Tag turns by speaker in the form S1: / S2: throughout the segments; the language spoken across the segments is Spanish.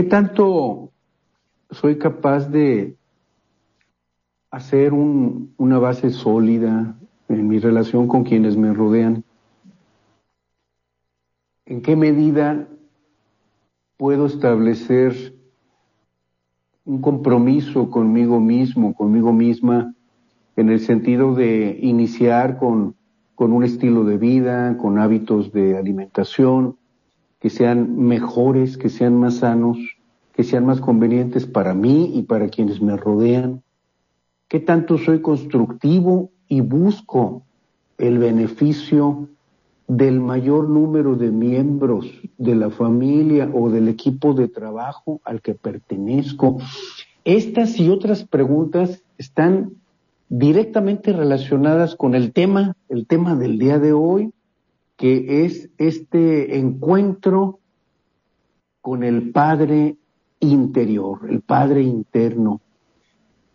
S1: ¿Qué tanto soy capaz de hacer una base sólida en mi relación con quienes me rodean? ¿En qué medida puedo establecer un compromiso conmigo mismo, conmigo misma, en el sentido de iniciar con, con un estilo de vida, con hábitos de alimentación, que sean mejores, que sean más sanos, que sean más convenientes para mí y para quienes me rodean? ¿Qué tanto soy constructivo y busco el beneficio del mayor número de miembros de la familia o del equipo de trabajo al que pertenezco? Estas y otras preguntas están directamente relacionadas con el tema, el tema del día de hoy, que es este encuentro con el Padre interior, el Padre interno.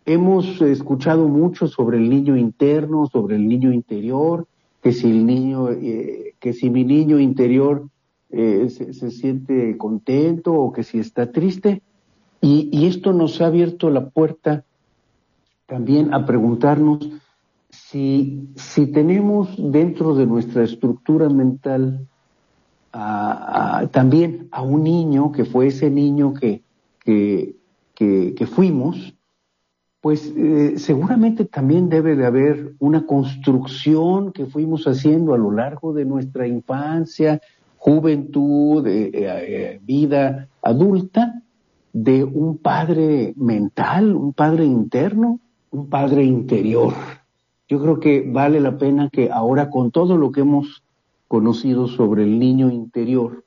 S1: Hemos escuchado mucho sobre el niño interno, sobre el niño interior, que si el niño, eh, que si mi niño interior eh, se, siente contento o que si está triste. Y, y esto nos ha abierto la puerta también a preguntarnos si, si tenemos dentro de nuestra estructura mental también a un niño que fue ese niño que, que, fuimos, pues eh, seguramente también debe de haber una construcción que fuimos haciendo a lo largo de nuestra infancia, juventud, eh, eh, vida adulta, de un padre mental, un padre interno, un padre interior. Yo creo que vale la pena que ahora con todo lo que hemos conocido sobre el niño interior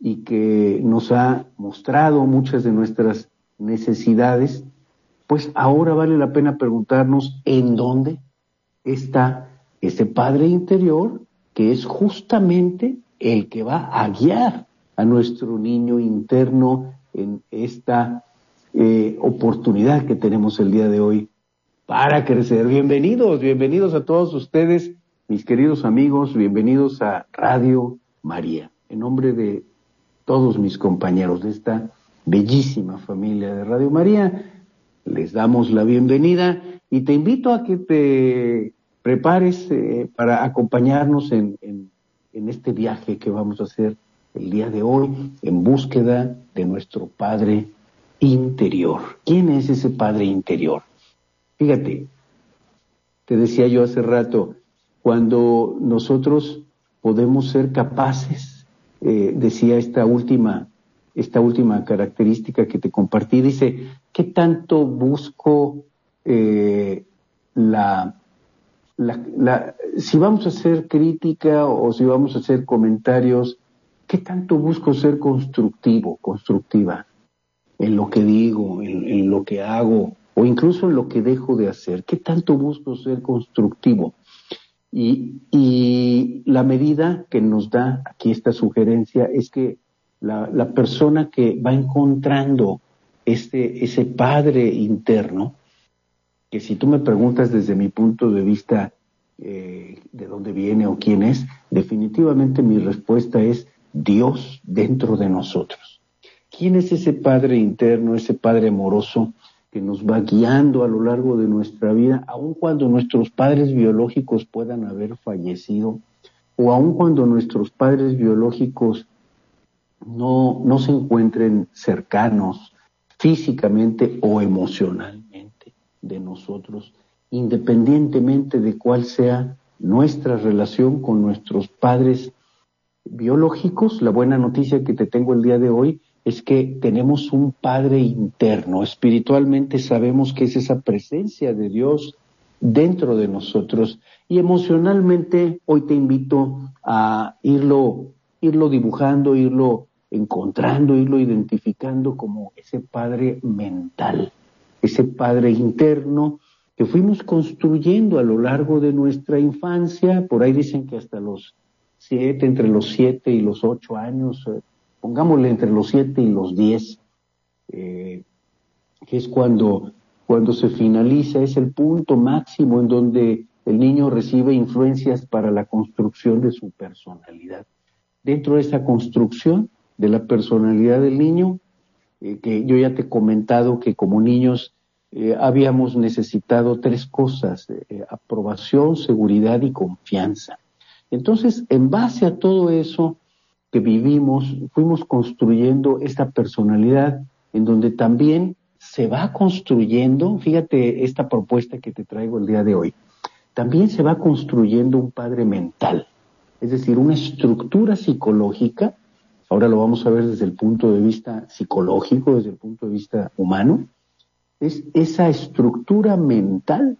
S1: y que nos ha mostrado muchas de nuestras necesidades, pues ahora vale la pena preguntarnos en dónde está ese Padre interior que es justamente el que va a guiar a nuestro niño interno en esta eh, oportunidad que tenemos el día de hoy para crecer. Bienvenidos, bienvenidos a todos ustedes, mis queridos amigos, bienvenidos a Radio María. En nombre de todos mis compañeros de esta bellísima familia de Radio María, les damos la bienvenida y te invito a que te prepares eh, para acompañarnos en, en este viaje que vamos a hacer el día de hoy en búsqueda de nuestro Padre interior. ¿Quién es ese Padre interior? Fíjate, te decía yo hace rato, cuando nosotros podemos ser capaces, eh, decía esta última, esta última característica que te compartí, dice, ¿qué tanto busco eh, la, la, si vamos a hacer crítica o si vamos a hacer comentarios, ¿qué tanto busco ser constructivo, constructiva en lo que digo, en lo que hago, o incluso en lo que dejo de hacer. ¿Qué tanto busco ser constructivo? Y, la medida que nos da aquí esta sugerencia es que la, la persona que va encontrando este, ese padre interno, que si tú me preguntas desde mi punto de vista eh, de dónde viene o quién es, definitivamente mi respuesta es Dios dentro de nosotros. ¿Quién es ese Padre interno, ese Padre amoroso que nos va guiando a lo largo de nuestra vida, aun cuando nuestros padres biológicos puedan haber fallecido, o aun cuando nuestros padres biológicos no, no se encuentren cercanos físicamente o emocionalmente de nosotros, independientemente de cuál sea nuestra relación con nuestros padres biológicos, la buena noticia que te tengo el día de hoy es que tenemos un Padre interno. Espiritualmente sabemos que es esa presencia de Dios dentro de nosotros. Y emocionalmente hoy te invito a irlo, irlo dibujando, irlo encontrando, irlo identificando como ese Padre mental, ese Padre interno que fuimos construyendo a lo largo de nuestra infancia. Por ahí dicen que hasta los siete, entre los siete y los ocho años, eh, pongámosle entre los siete y los diez, eh, que es cuando, cuando se finaliza, es el punto máximo en donde el niño recibe influencias para la construcción de su personalidad. Dentro de esa construcción de la personalidad del niño, eh, que yo ya te he comentado que como niños habíamos necesitado tres cosas, aprobación, seguridad y confianza. Entonces, en base a todo eso que vivimos, fuimos construyendo esta personalidad en donde también se va construyendo, fíjate esta propuesta que te traigo el día de hoy, también se va construyendo un padre mental, es decir, una estructura psicológica, ahora lo vamos a ver desde el punto de vista psicológico, desde el punto de vista humano, es esa estructura mental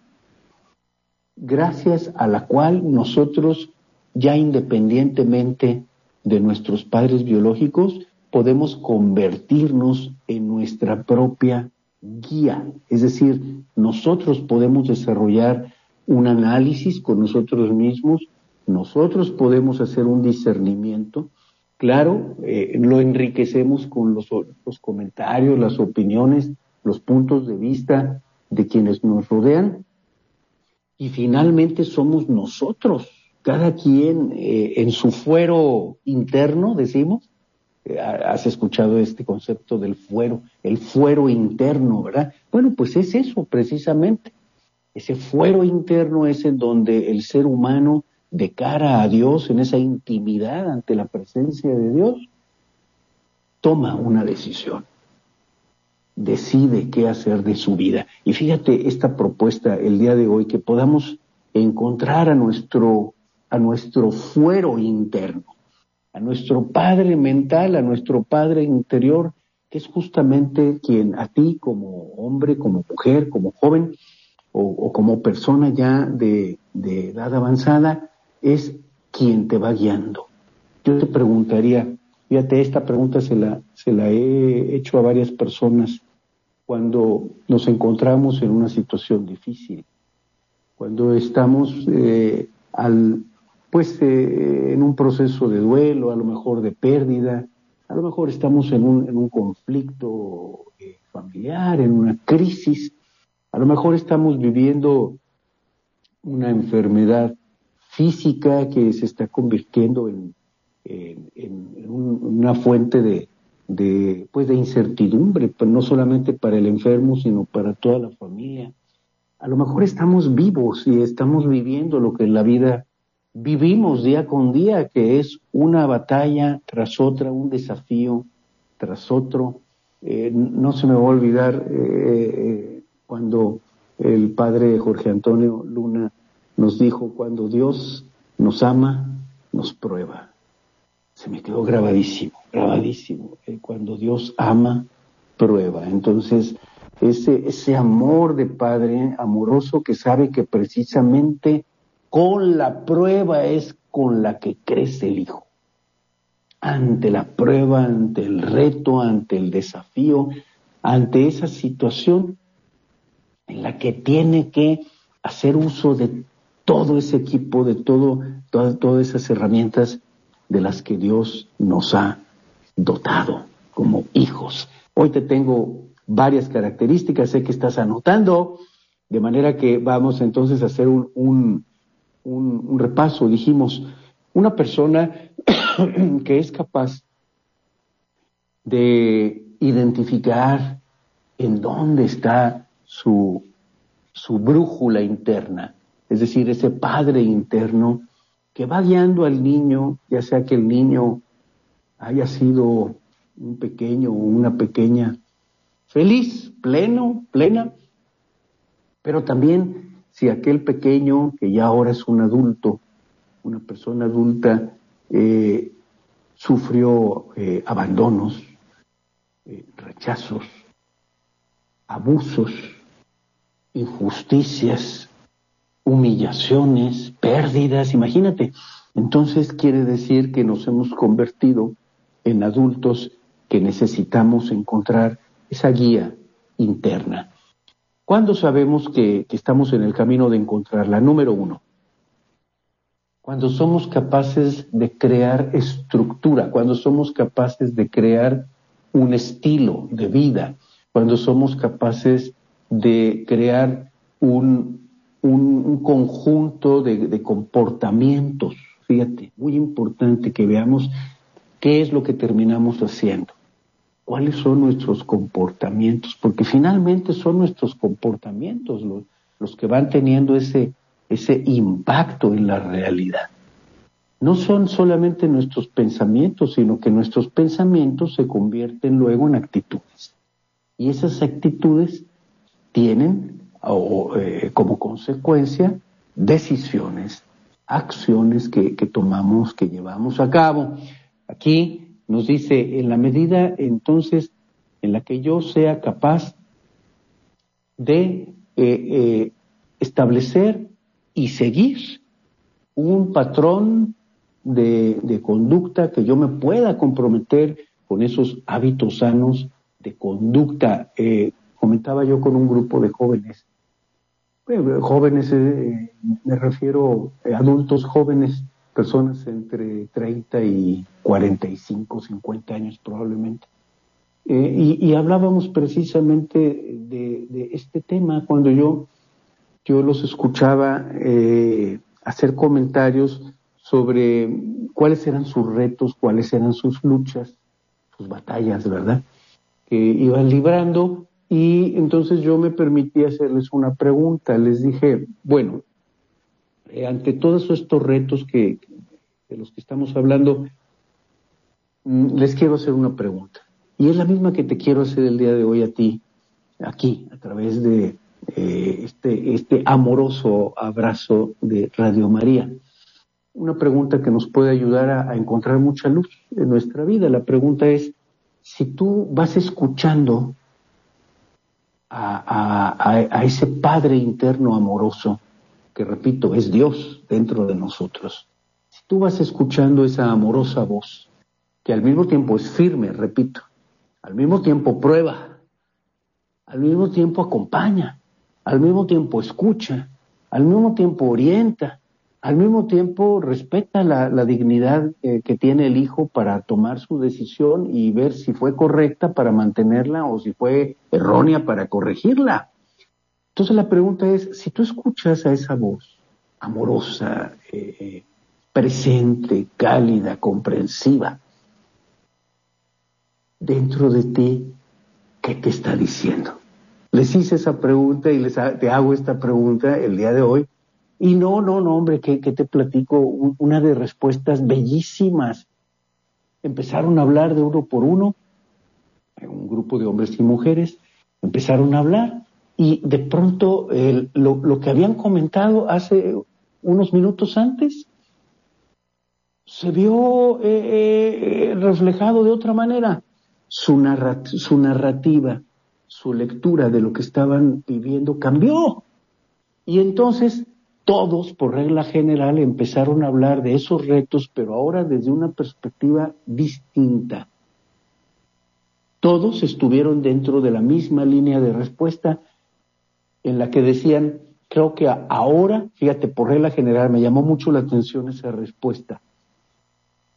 S1: gracias a la cual nosotros ya independientemente de nuestros padres biológicos, podemos convertirnos en nuestra propia guía. Es decir, nosotros podemos desarrollar un análisis con nosotros mismos, nosotros podemos hacer un discernimiento. Claro, eh, lo enriquecemos con los, los comentarios, las opiniones, los puntos de vista de quienes nos rodean. Y finalmente somos nosotros cada quien eh, en su fuero interno, decimos, eh, has escuchado este concepto del fuero, el fuero interno, ¿verdad? Bueno, pues es eso precisamente. Ese fuero interno es en donde el ser humano, de cara a Dios, en esa intimidad ante la presencia de Dios, toma una decisión, decide qué hacer de su vida. Y fíjate esta propuesta el día de hoy, que podamos encontrar a nuestro a nuestro fuero interno, a nuestro Padre mental, a nuestro Padre interior, que es justamente quien a ti como hombre, como mujer, como joven o, como persona ya de, edad avanzada, es quien te va guiando. Yo te preguntaría, fíjate, esta pregunta se la, se la he hecho a varias personas cuando nos encontramos en una situación difícil, cuando estamos eh, al, pues eh, en un proceso de duelo, a lo mejor de pérdida, a lo mejor estamos en un, en un conflicto eh, familiar, en una crisis, a lo mejor estamos viviendo una enfermedad física que se está convirtiendo en, en, una fuente de, de, pues de incertidumbre, no solamente para el enfermo, sino para toda la familia. A lo mejor estamos vivos y estamos viviendo lo que la vida vivimos día con día, que es una batalla tras otra, un desafío tras otro. Eh, no se me va a olvidar eh, eh, cuando el padre Jorge Antonio Luna nos dijo, cuando Dios nos ama, nos prueba. Se me quedó grabadísimo, grabadísimo. cuando Dios ama, prueba. Entonces, ese, ese amor de padre amoroso que sabe que precisamente con la prueba es con la que crece el hijo. Ante la prueba, ante el reto, ante el desafío, ante esa situación en la que tiene que hacer uso de todo ese equipo, de todo, todas, todas esas herramientas de las que Dios nos ha dotado como hijos. Hoy te tengo varias características, sé que estás anotando, de manera que vamos entonces a hacer un un, repaso, dijimos, una persona que es capaz de identificar en dónde está su, su brújula interna, es decir, ese padre interno que va guiando al niño, ya sea que el niño haya sido un pequeño o una pequeña feliz, pleno, plena, pero también si aquel pequeño, que ya ahora es un adulto, una persona adulta, eh, sufrió eh, abandonos, eh, rechazos, abusos, injusticias, humillaciones, pérdidas, imagínate. Entonces quiere decir que nos hemos convertido en adultos que necesitamos encontrar esa guía interna. ¿Cuándo sabemos que, que estamos en el camino de encontrarla? Número uno, cuando somos capaces de crear estructura, cuando somos capaces de crear un estilo de vida, cuando somos capaces de crear un, un, conjunto de, comportamientos. Fíjate, muy importante que veamos qué es lo que terminamos haciendo, cuáles son nuestros comportamientos, porque finalmente son nuestros comportamientos los, los que van teniendo ese, ese impacto en la realidad. No son solamente nuestros pensamientos, sino que nuestros pensamientos se convierten luego en actitudes. Y esas actitudes tienen eh, como consecuencia decisiones, acciones que, tomamos, que llevamos a cabo. Aquí nos dice, en la medida entonces en la que yo sea capaz de eh, eh, establecer y seguir un patrón de, conducta que yo me pueda comprometer con esos hábitos sanos de conducta. comentaba yo con un grupo de jóvenes jóvenes, eh, me refiero a eh, adultos jóvenes, personas entre 30 y 45, 50 años probablemente. Eh, y, hablábamos precisamente de, este tema cuando yo, yo los escuchaba hacer comentarios sobre cuáles eran sus retos, cuáles eran sus luchas, sus batallas, ¿verdad? Que iban librando y entonces yo me permití hacerles una pregunta. Les dije, bueno, eh, ante todos estos retos que, de los que estamos hablando, mm, les quiero hacer una pregunta. Y es la misma que te quiero hacer el día de hoy a ti, aquí, a través de eh, este, este amoroso abrazo de Radio María. Una pregunta que nos puede ayudar a encontrar mucha luz en nuestra vida. La pregunta es, si tú vas escuchando a, ese Padre interno amoroso, que repito, es Dios dentro de nosotros. Si tú vas escuchando esa amorosa voz, que al mismo tiempo es firme, repito, al mismo tiempo prueba, al mismo tiempo acompaña, al mismo tiempo escucha, al mismo tiempo orienta, al mismo tiempo respeta la, dignidad eh, que tiene el hijo para tomar su decisión y ver si fue correcta para mantenerla o si fue errónea para corregirla. Entonces la pregunta es, si tú escuchas a esa voz amorosa, eh, presente, cálida, comprensiva, dentro de ti, ¿qué te está diciendo? Les hice esa pregunta y les te hago esta pregunta el día de hoy y no, no, no, hombre, que, te platico una de respuestas bellísimas. Empezaron a hablar de uno por uno, un grupo de hombres y mujeres, empezaron a hablar y de pronto lo, que habían comentado hace unos minutos antes se vio eh, eh, reflejado de otra manera. Su, su narrativa, su lectura de lo que estaban viviendo cambió. Y entonces todos, por regla general, empezaron a hablar de esos retos, pero ahora desde una perspectiva distinta. Todos estuvieron dentro de la misma línea de respuesta en la que decían, creo que ahora, fíjate, por regla general, me llamó mucho la atención esa respuesta.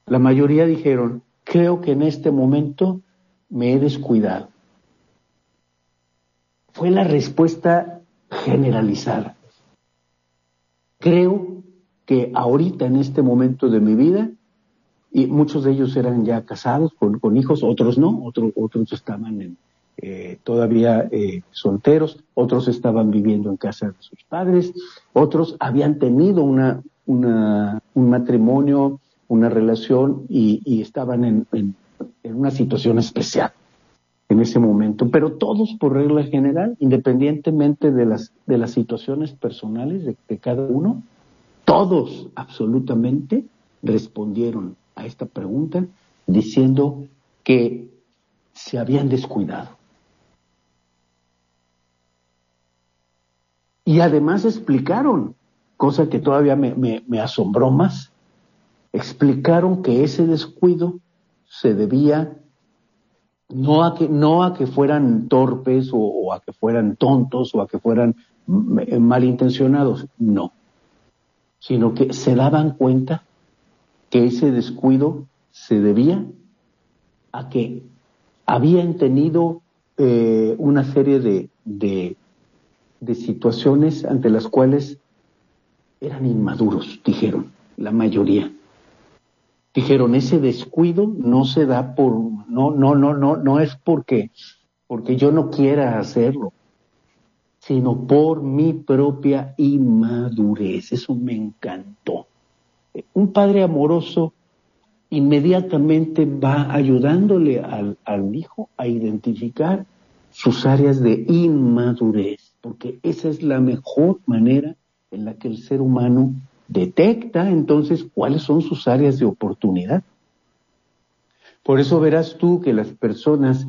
S1: La mayoría dijeron, creo que en este momento me he descuidado. Fue la respuesta generalizada. Creo que ahorita, en este momento de mi vida, y muchos de ellos eran ya casados con, hijos, otros no, otros, otros estaban eh, todavía eh, solteros, otros estaban viviendo en casa de sus padres, otros habían tenido una, una un matrimonio, una relación y, estaban en, en, una situación especial en ese momento, pero todos por regla general, independientemente de las, de las situaciones personales de, cada uno, todos absolutamente respondieron a esta pregunta diciendo que se habían descuidado. Y además explicaron, cosa que todavía me, asombró más, explicaron que ese descuido se debía no a que, no a que fueran torpes o, a que fueran tontos o a que fueran malintencionados, no, sino que se daban cuenta que ese descuido se debía a que habían tenido eh, una serie de, de situaciones ante las cuales eran inmaduros, dijeron, la mayoría. Dijeron, ese descuido no se da por, no, no, no, no, no es porque, porque yo no quiera hacerlo, sino por mi propia inmadurez. Eso me encantó. Un padre amoroso inmediatamente va ayudándole al, hijo a identificar sus áreas de inmadurez, porque esa es la mejor manera en la que el ser humano detecta entonces cuáles son sus áreas de oportunidad. Por eso verás tú que las personas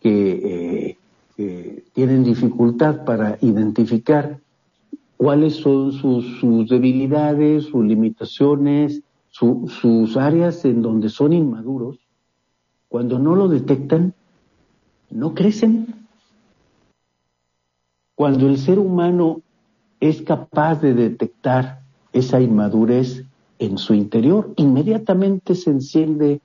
S1: que, eh, tienen dificultad para identificar cuáles son sus, sus debilidades, sus limitaciones, sus áreas en donde son inmaduros, cuando no lo detectan, no crecen. Cuando el ser humano es capaz de detectar esa inmadurez en su interior, inmediatamente se enciende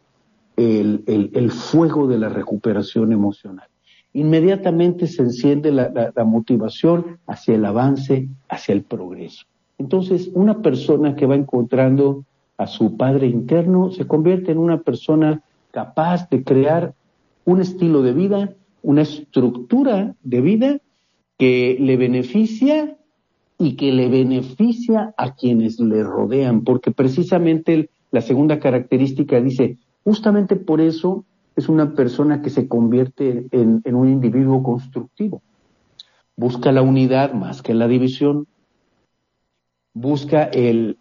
S1: el, fuego de la recuperación emocional. Inmediatamente se enciende la motivación hacia el avance, hacia el progreso. Entonces, una persona que va encontrando a su padre interno, se convierte en una persona capaz de crear un estilo de vida, una estructura de vida que le beneficia y que le beneficia a quienes le rodean, porque precisamente la segunda característica dice, justamente por eso es una persona que se convierte en, un individuo constructivo. Busca la unidad más que la división, busca el,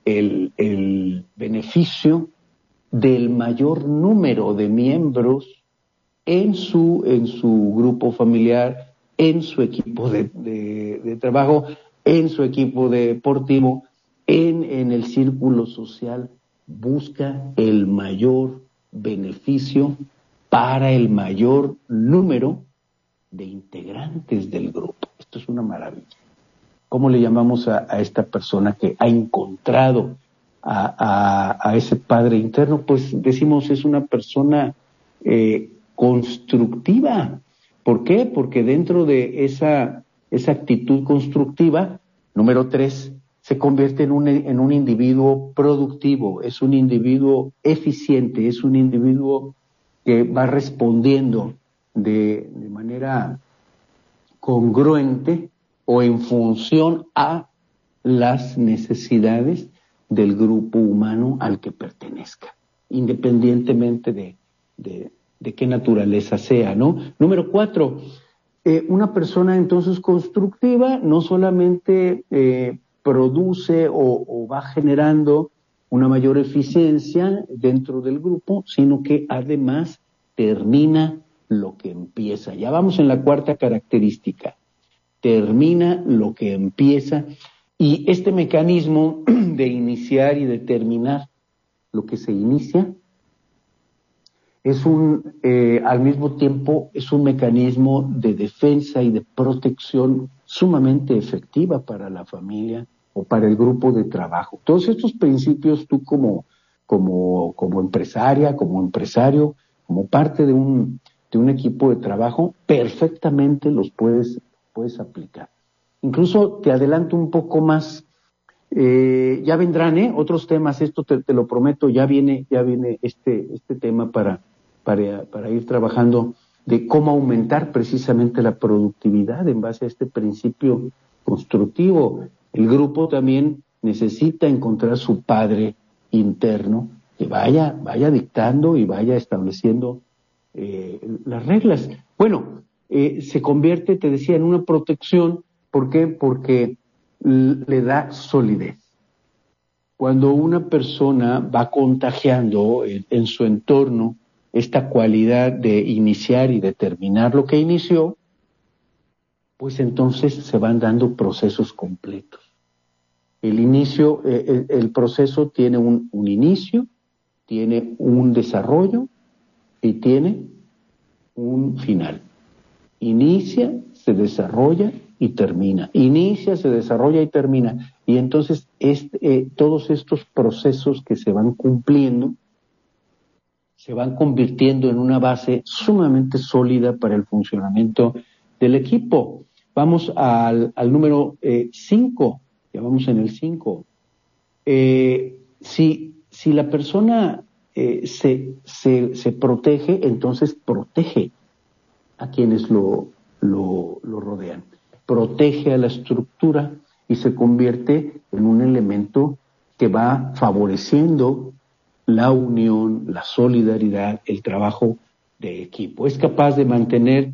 S1: beneficio del mayor número de miembros en su, en su grupo familiar, en su equipo de, trabajo, en su equipo deportivo, en, en el círculo social, busca el mayor beneficio para el mayor número de integrantes del grupo. Esto es una maravilla. ¿Cómo le llamamos a, esta persona que ha encontrado a, ese padre interno? Pues decimos es una persona eh, constructiva. ¿Por qué? Porque dentro de esa, esa actitud constructiva, número tres, se convierte en un, en un individuo productivo, es un individuo eficiente, es un individuo que va respondiendo de, de manera congruente o en función a las necesidades del grupo humano al que pertenezca, independientemente de, de, qué naturaleza sea, ¿no? Número cuatro, eh, una persona entonces constructiva no solamente eh, produce o, o, va generando una mayor eficiencia dentro del grupo, sino que además termina lo que empieza. Ya vamos en la cuarta característica termina lo que empieza y este mecanismo de iniciar y de terminar lo que se inicia es un, eh, al mismo tiempo, es un mecanismo de defensa y de protección sumamente efectiva para la familia o para el grupo de trabajo. Todos estos principios tú como, como, como empresaria, como empresario, como parte de un, de un equipo de trabajo, perfectamente los puedes puedes aplicar. Incluso te adelanto un poco más. Eh, ya vendrán ¿eh? otros temas, esto te, lo prometo, ya viene, ya viene este, este tema para, para, para ir trabajando de cómo aumentar precisamente la productividad en base a este principio constructivo. El grupo también necesita encontrar su padre interno que vaya, vaya dictando y vaya estableciendo eh, las reglas. Bueno, eh, se convierte, te decía, en una protección. ¿Por qué? Porque le da solidez. Cuando una persona va contagiando en, su entorno esta cualidad de iniciar y de terminar lo que inició, pues entonces se van dando procesos completos. El inicio, eh, el, proceso tiene un, inicio, tiene un desarrollo y tiene un final. Inicia, se desarrolla y termina. Inicia, se desarrolla y termina. Y entonces este, eh, todos estos procesos que se van cumpliendo se van convirtiendo en una base sumamente sólida para el funcionamiento del equipo. Vamos al, número 5, eh, ya vamos en el 5. Eh, si, si la persona eh, se, se, se, protege, entonces protege a quienes lo, lo, lo rodean, protege a la estructura y se convierte en un elemento que va favoreciendo la unión, la solidaridad, el trabajo de equipo. Es capaz de mantener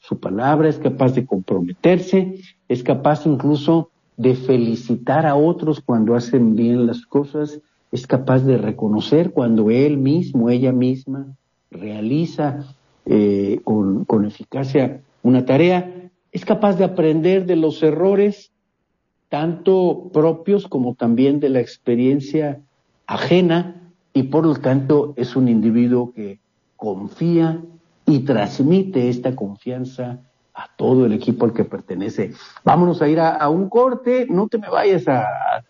S1: su palabra, es capaz de comprometerse, es capaz incluso de felicitar a otros cuando hacen bien las cosas, es capaz de reconocer cuando él mismo, ella misma realiza eh, con, con eficacia una tarea, es capaz de aprender de los errores, tanto propios como también de la experiencia ajena, y por lo tanto es un individuo que confía y transmite esta confianza a todo el equipo al que pertenece. Vámonos a ir a, un corte, no te me vayas a,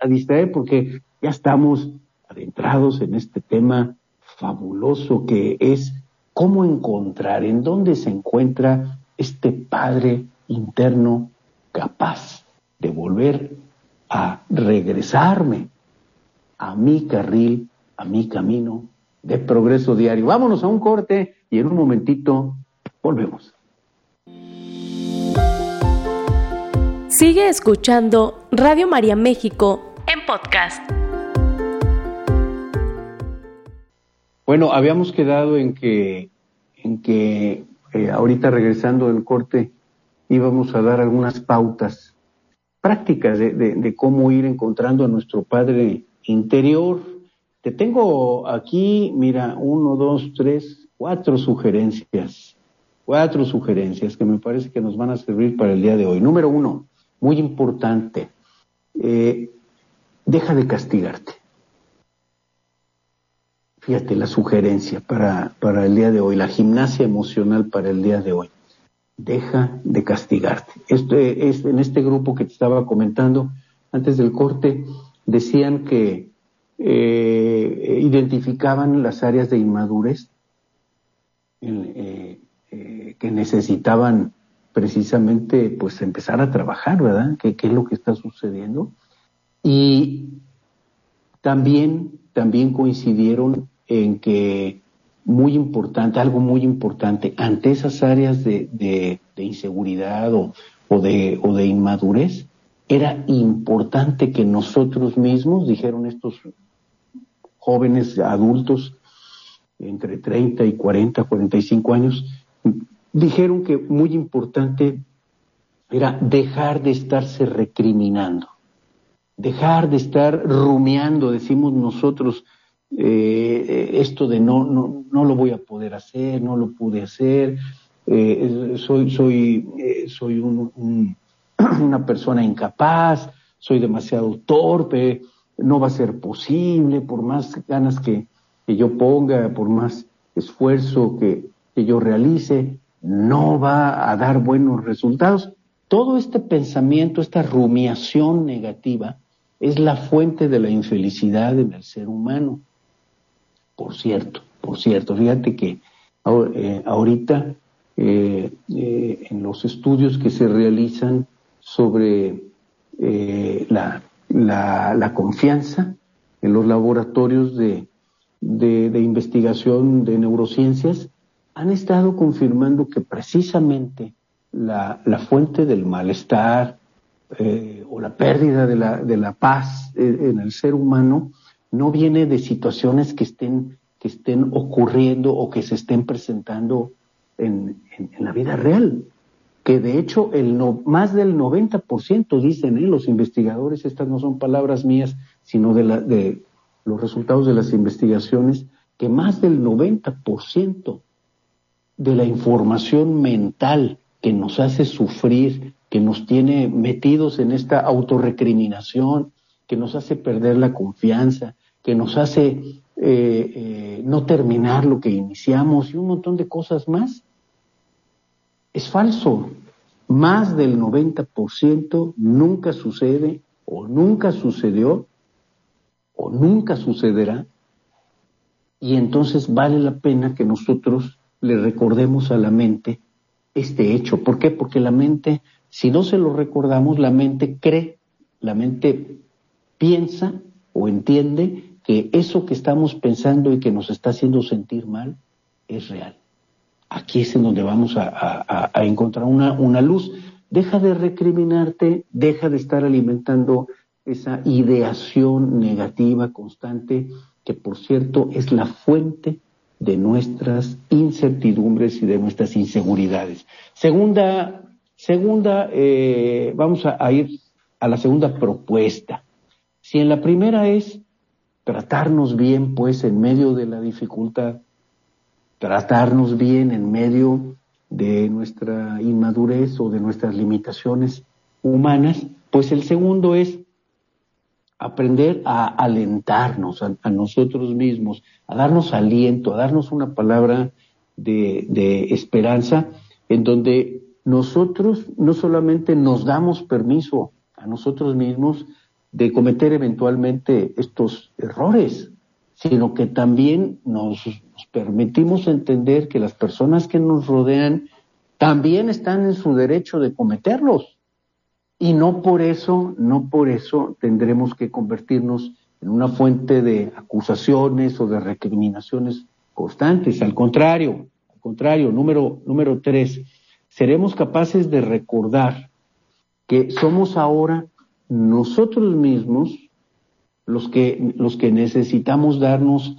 S1: distraer porque ya estamos adentrados en este tema fabuloso que es cómo encontrar, en dónde se encuentra este Padre interno capaz de volver a regresarme a mi carril a mi camino de progreso diario. Vámonos a un corte y en un momentito volvemos.
S2: Sigue escuchando Radio María México en podcast.
S1: Bueno, habíamos quedado en que, en que eh, ahorita regresando del corte íbamos a dar algunas pautas prácticas de, de cómo ir encontrando a nuestro Padre interior, te tengo aquí, mira, uno, dos, tres, cuatro sugerencias. Cuatro sugerencias que me parece que nos van a servir para el día de hoy. Número uno, muy importante, eh, deja de castigarte. Fíjate la sugerencia para, para el día de hoy, la gimnasia emocional para el día de hoy. Deja de castigarte. Este es en este grupo que te estaba comentando antes del corte, decían que eh, identificaban las áreas de inmadurez eh, eh, que necesitaban precisamente pues empezar a trabajar, ¿verdad? ¿Qué, es lo que está sucediendo? Y también, también coincidieron en que muy importante, algo muy importante, ante esas áreas de, de, inseguridad o, o, de, o de inmadurez, era importante que nosotros mismos, dijeron estos jóvenes, adultos, entre 30 y 40, 45 años, dijeron que muy importante era dejar de estarse recriminando, dejar de estar rumiando, decimos nosotros, eh, esto de no, no, no lo voy a poder hacer, no lo pude hacer, eh, soy, soy, eh, soy un, una persona incapaz, soy demasiado torpe, no va a ser posible, por más ganas que, yo ponga, por más esfuerzo que, yo realice, no va a dar buenos resultados. Todo este pensamiento, esta rumiación negativa, es la fuente de la infelicidad en el ser humano. Por cierto, por cierto, fíjate que eh, ahorita eh, eh, en los estudios que se realizan sobre la la, confianza en los laboratorios de, de, investigación de neurociencias han estado confirmando que precisamente la, la fuente del malestar eh, o la pérdida de la, de la paz eh, en el ser humano no viene de situaciones que estén, que estén ocurriendo o que se estén presentando en, en la vida real que de hecho el no, más del 90% dicen ¿eh? los investigadores, estas no son palabras mías, sino de, la, de los resultados de las investigaciones, que más del 90% de la información mental que nos hace sufrir, que nos tiene metidos en esta autorrecriminación, que nos hace perder la confianza, que nos hace eh, eh, no terminar lo que iniciamos y un montón de cosas más, es falso. Más del 90% nunca sucede o nunca sucedió o nunca sucederá. Y entonces vale la pena que nosotros le recordemos a la mente este hecho. ¿Por qué? Porque la mente, si no se lo recordamos, la mente cree, la mente piensa o entiende que eso que estamos pensando y que nos está haciendo sentir mal es real. Aquí es en donde vamos a, encontrar una, luz. Deja de recriminarte, deja de estar alimentando esa ideación negativa constante, que por cierto es la fuente de nuestras incertidumbres y de nuestras inseguridades. Segunda, segunda, eh, vamos a, ir a la segunda propuesta. Si en la primera es tratarnos bien, pues en medio de la dificultad, tratarnos bien en medio de nuestra inmadurez o de nuestras limitaciones humanas, pues el segundo es aprender a alentarnos a, nosotros mismos, a darnos aliento, a darnos una palabra de, esperanza en donde nosotros no solamente nos damos permiso a nosotros mismos de cometer eventualmente estos errores, sino que también nos, permitimos entender que las personas que nos rodean también están en su derecho de cometerlos. Y no por eso, no por eso tendremos que convertirnos en una fuente de acusaciones o de recriminaciones constantes. Al contrario, al contrario, número, número tres, seremos capaces de recordar que somos ahora nosotros mismos los que, los que necesitamos darnos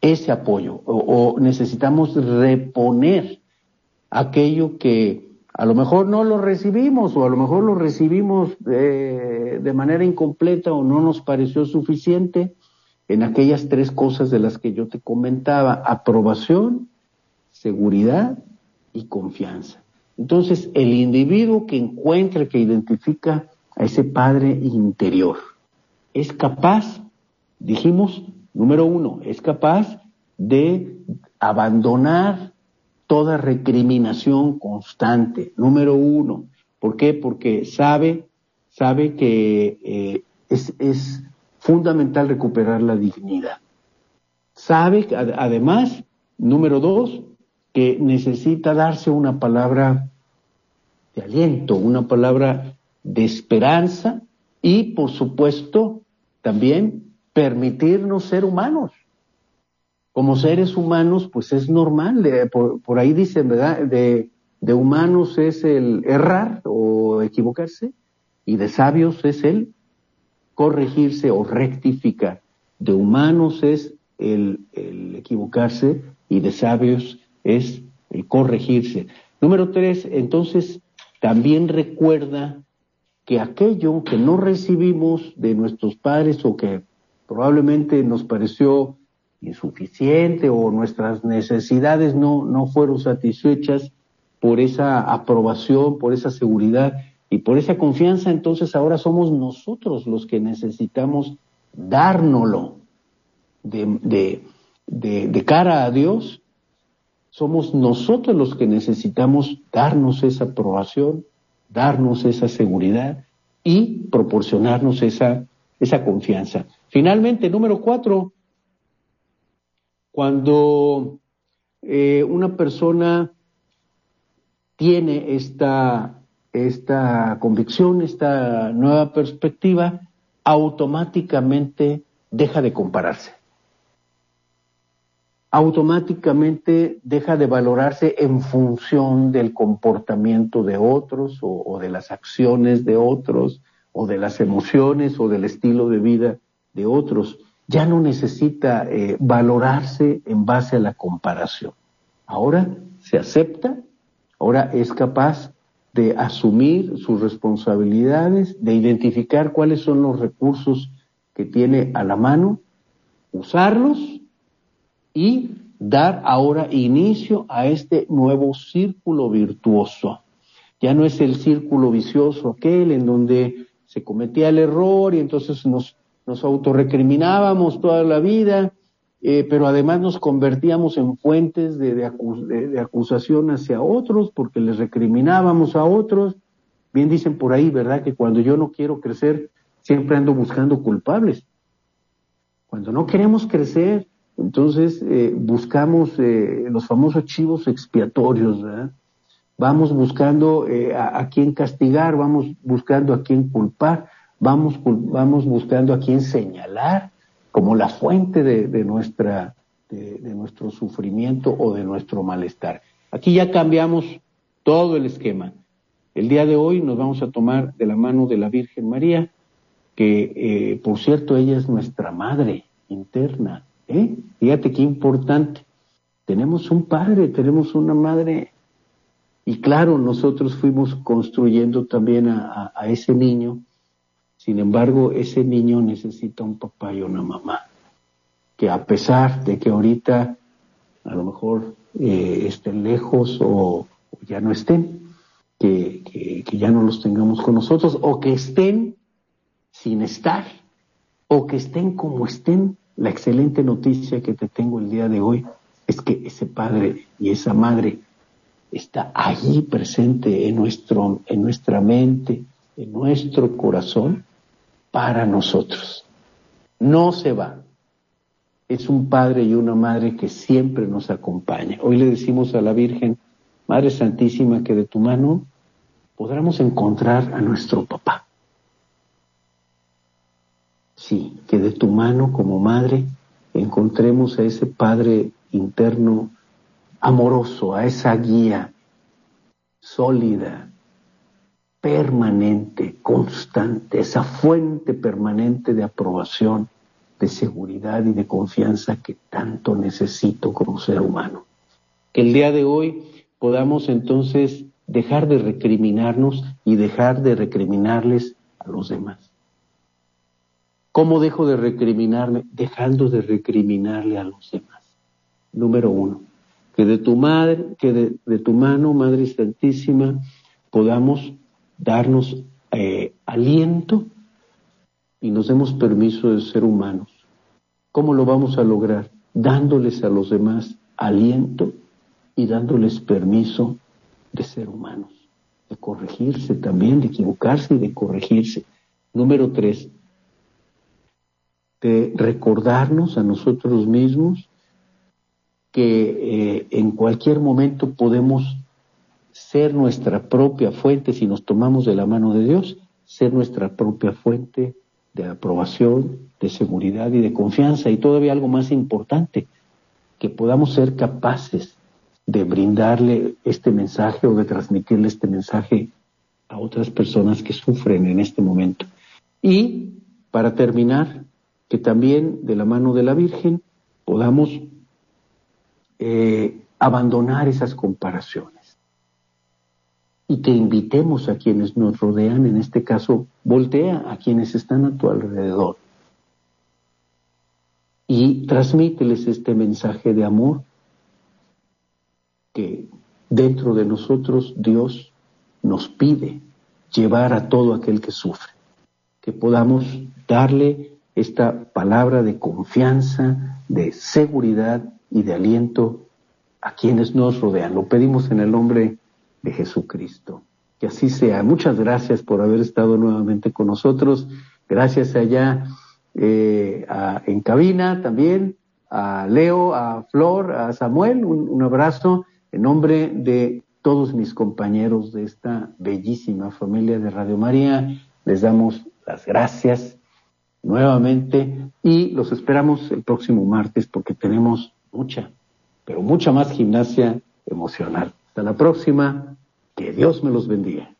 S1: ese apoyo o, necesitamos reponer aquello que a lo mejor no lo recibimos o a lo mejor lo recibimos eh, de manera incompleta o no nos pareció suficiente en aquellas tres cosas de las que yo te comentaba, aprobación, seguridad y confianza. Entonces, el individuo que encuentra, que identifica a ese padre interior, es capaz, dijimos, número uno, es capaz de abandonar toda recriminación constante. Número uno. ¿Por qué? Porque sabe, sabe que eh, es, es fundamental recuperar la dignidad. Sabe, además, número dos, que necesita darse una palabra de aliento, una palabra de esperanza y, por supuesto, también permitirnos ser humanos como seres humanos, pues es normal, por, ahí dicen, ¿verdad? De, de humanos es el errar o equivocarse, y de sabios es el corregirse o rectificar. De humanos es el, el equivocarse y de sabios es el corregirse. Número tres, entonces, también recuerda que aquello que no recibimos de nuestros padres o que probablemente nos pareció insuficiente o nuestras necesidades no, no fueron satisfechas por esa aprobación, por esa seguridad y por esa confianza, entonces ahora somos nosotros los que necesitamos dárnoslo de, de, de, de cara a Dios. Somos nosotros los que necesitamos darnos esa aprobación, darnos esa seguridad y proporcionarnos esa, esa confianza. Finalmente, número cuatro, cuando eh, una persona tiene esta, esta convicción, esta nueva perspectiva, automáticamente deja de compararse. Automáticamente deja de valorarse en función del comportamiento de otros o, o de las acciones de otros o de las emociones o del estilo de vida de otros ya no necesita eh, valorarse en base a la comparación. Ahora se acepta, ahora es capaz de asumir sus responsabilidades, de identificar cuáles son los recursos que tiene a la mano, usarlos y dar ahora inicio a este nuevo círculo virtuoso. Ya no es el círculo vicioso aquel en donde se cometía el error y entonces nos, nos autorrecriminábamos toda la vida, eh, pero además nos convertíamos en fuentes de, acusación hacia otros porque les recriminábamos a otros. Bien dicen por ahí, ¿verdad? Que cuando yo no quiero crecer, siempre ando buscando culpables. Cuando no queremos crecer, entonces eh, buscamos eh, los famosos chivos expiatorios, ¿verdad? Vamos buscando eh, a, a, quién castigar, vamos buscando a quién culpar, vamos, vamos buscando a quién señalar como la fuente de, de nuestra, de, de nuestro sufrimiento o de nuestro malestar. Aquí ya cambiamos todo el esquema. El día de hoy nos vamos a tomar de la mano de la Virgen María, que eh, por cierto ella es nuestra madre interna. ¿eh? Fíjate qué importante. Tenemos un padre, tenemos una madre y claro, nosotros fuimos construyendo también a, ese niño. Sin embargo, ese niño necesita un papá y una mamá. Que a pesar de que ahorita a lo mejor eh, estén lejos o, ya no estén, que, que, ya no los tengamos con nosotros, o que estén sin estar, o que estén como estén, la excelente noticia que te tengo el día de hoy es que ese padre y esa madre está allí presente en, nuestro, en nuestra mente, en nuestro corazón, para nosotros. No se va. Es un padre y una madre que siempre nos acompaña. Hoy le decimos a la Virgen, Madre Santísima, que de tu mano podremos encontrar a nuestro papá. Sí, que de tu mano como madre encontremos a ese Padre interno amoroso, a esa guía sólida, permanente, constante, esa fuente permanente de aprobación, de seguridad y de confianza que tanto necesito como ser humano. Que el día de hoy podamos entonces dejar de recriminarnos y dejar de recriminarles a los demás. ¿Cómo dejo de recriminarme? Dejando de recriminarle a los demás. Número uno que de tu madre, que de, tu mano, Madre Santísima, podamos darnos eh, aliento y nos demos permiso de ser humanos. ¿Cómo lo vamos a lograr? Dándoles a los demás aliento y dándoles permiso de ser humanos, de corregirse también, de equivocarse y de corregirse. Número tres, de recordarnos a nosotros mismos que eh, en cualquier momento podemos ser nuestra propia fuente, si nos tomamos de la mano de Dios, ser nuestra propia fuente de aprobación, de seguridad y de confianza. Y todavía algo más importante, que podamos ser capaces de brindarle este mensaje o de transmitirle este mensaje a otras personas que sufren en este momento. Y para terminar, que también de la mano de la Virgen podamos eh, abandonar esas comparaciones y que invitemos a quienes nos rodean, en este caso, voltea a quienes están a tu alrededor y transmíteles este mensaje de amor que dentro de nosotros Dios nos pide llevar a todo aquel que sufre, que podamos darle esta palabra de confianza, de seguridad y de aliento a quienes nos rodean. Lo pedimos en el nombre de Jesucristo. Que así sea. Muchas gracias por haber estado nuevamente con nosotros. Gracias allá eh, en cabina también, a Leo, a Flor, a Samuel. Un abrazo en nombre de todos mis compañeros de esta bellísima familia de Radio María. Les damos las gracias nuevamente y los esperamos el próximo martes porque tenemos mucha, pero mucha más gimnasia emocional. Hasta la próxima. Que Dios me los bendiga.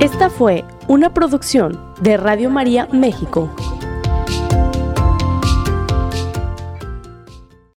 S2: Esta fue una producción de Radio María México.